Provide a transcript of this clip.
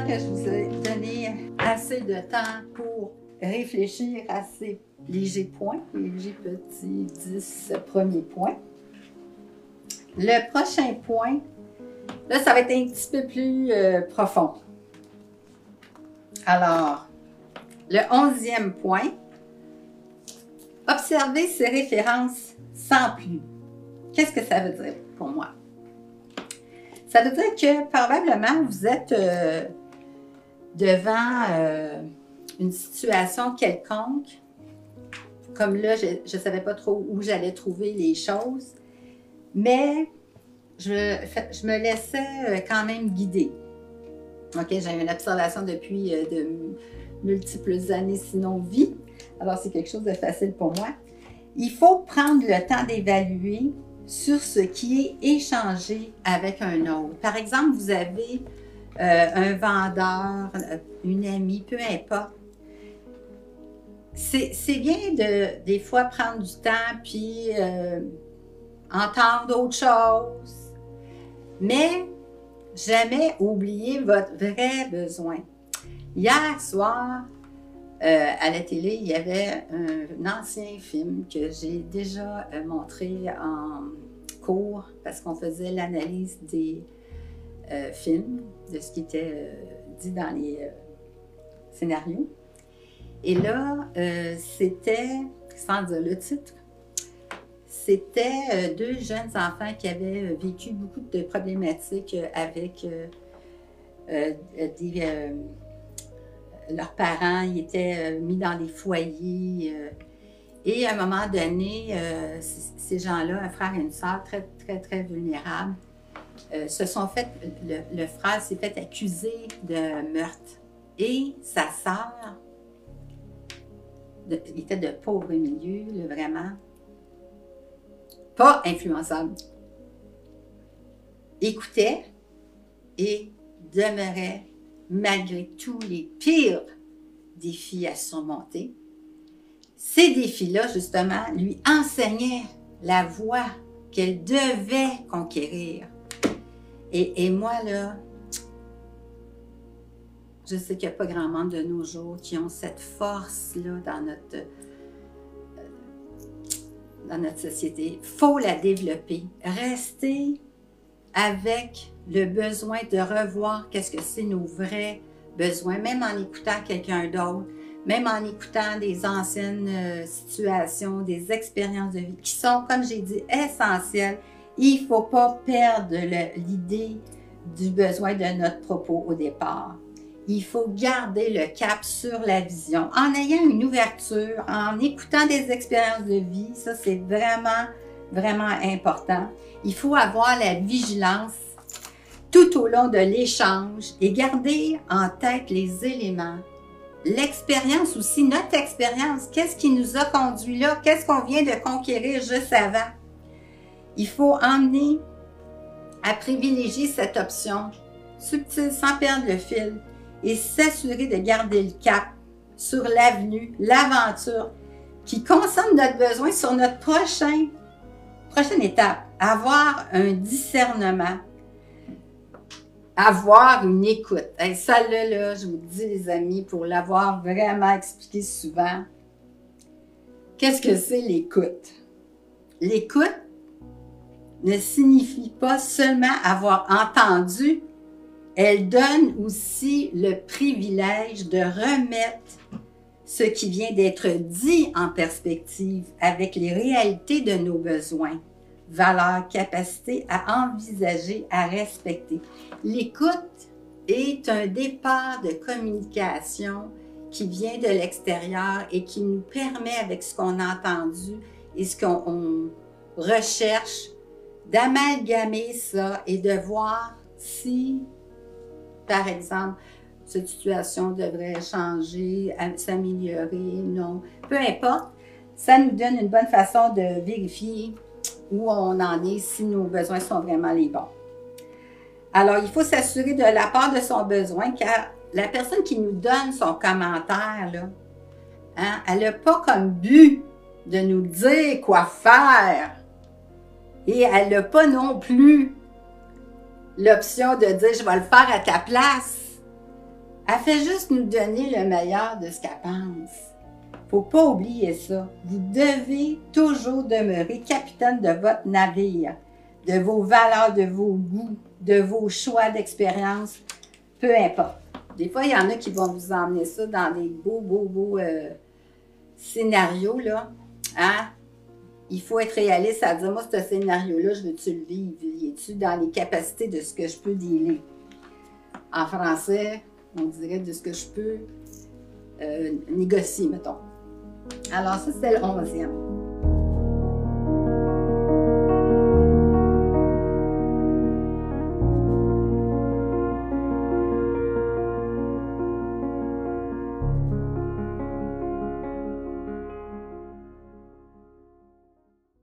que je vous ai donné assez de temps pour réfléchir à ces légers points, les légers petits 10 premiers points. Le prochain point, là, ça va être un petit peu plus euh, profond. Alors, le onzième point, observer ses références sans plus. Qu'est-ce que ça veut dire pour moi? Ça veut dire que probablement vous êtes euh, devant euh, une situation quelconque. Comme là, je ne savais pas trop où j'allais trouver les choses. Mais je, me laissais euh, quand même guider. OK, j'ai une observation depuis de multiples années, sinon vie. Alors, c'est quelque chose de facile pour moi. Il faut prendre le temps d'évaluer sur ce qui est échangé avec un autre. Par exemple, vous avez euh, un vendeur, euh, une amie, peu importe. C'est bien de, des fois, prendre du temps puis euh, entendre d'autres choses, mais jamais oublier votre vrai besoin. Hier soir, à la télé, il y avait un, ancien film que j'ai déjà montré en cours parce qu'on faisait l'analyse des euh, de ce qui était euh, dit dans les euh, scénarios. Et là, c'était, sans dire le titre, c'était deux jeunes enfants qui avaient vécu beaucoup de problématiques avec leurs parents, ils étaient mis dans des foyers et à un moment donné, ces gens-là, un frère et une sœur très, très, très vulnérables, euh, se sont fait, le, frère s'est fait accuser de meurtre. Et sa sœur, il était de pauvre milieu, vraiment, pas influençable, écoutait et demeurait, malgré tous les pires défis à surmonter, ces défis-là, justement, lui enseignaient la voie qu'elle devait conquérir. Et, moi, là, je sais qu'il n'y a pas grand monde de nos jours qui ont cette force-là dans notre, euh, dans notre société. Il faut la développer. Rester avec le besoin de revoir qu'est-ce que c'est nos vrais besoins, même en écoutant quelqu'un d'autre même en écoutant des anciennes euh, situations, des expériences de vie qui sont, comme j'ai dit, essentielles. Il ne faut pas perdre l'idée du besoin de notre propos au départ. Il faut garder le cap sur la vision en ayant une ouverture, en écoutant des expériences de vie. Ça, c'est vraiment, vraiment important. Il faut avoir la vigilance tout au long de l'échange et garder en tête les éléments l'expérience aussi, notre expérience, qu'est-ce qui nous a conduit là, qu'est-ce qu'on vient de conquérir juste avant? Il faut emmener à privilégier cette option subtile sans perdre le fil et s'assurer de garder le cap sur l'avenue, l'aventure qui consomme notre besoin sur notre prochain, prochaine étape, avoir un discernement avoir une écoute. Et ça, là, là, je vous dis, les amis, pour l'avoir vraiment expliqué souvent, qu'est-ce que c'est l'écoute? L'écoute ne signifie pas seulement avoir entendu, elle donne aussi le privilège de remettre ce qui vient d'être dit en perspective avec les réalités de nos besoins valeur, capacité à envisager, à respecter. L'écoute est un départ de communication qui vient de l'extérieur et qui nous permet, avec ce qu'on a entendu et ce qu'on recherche, d'amalgamer ça et de voir si, par exemple, cette situation devrait changer, s'améliorer, non. Peu importe, ça nous donne une bonne façon de vérifier où on en est, si nos besoins sont vraiment les bons. Alors, il faut s'assurer de la part de son besoin, car la personne qui nous donne son commentaire, là, hein, elle n'a pas comme but de nous dire quoi faire. Et elle n'a pas non plus l'option de dire je vais le faire à ta place. Elle fait juste nous donner le meilleur de ce qu'elle pense. Faut pas oublier ça. Vous devez toujours demeurer capitaine de votre navire, de vos valeurs, de vos goûts, de vos choix d'expérience, peu importe. Des fois, il y en a qui vont vous emmener ça dans des beaux, beaux, beaux euh, scénarios, là. Hein? Il faut être réaliste à dire, moi, ce scénario-là, je veux-tu le vivre? Es-tu dans les capacités de ce que je peux dealer? En français, on dirait de ce que je peux euh, négocier, mettons. Alors, ça, c'est le onzième.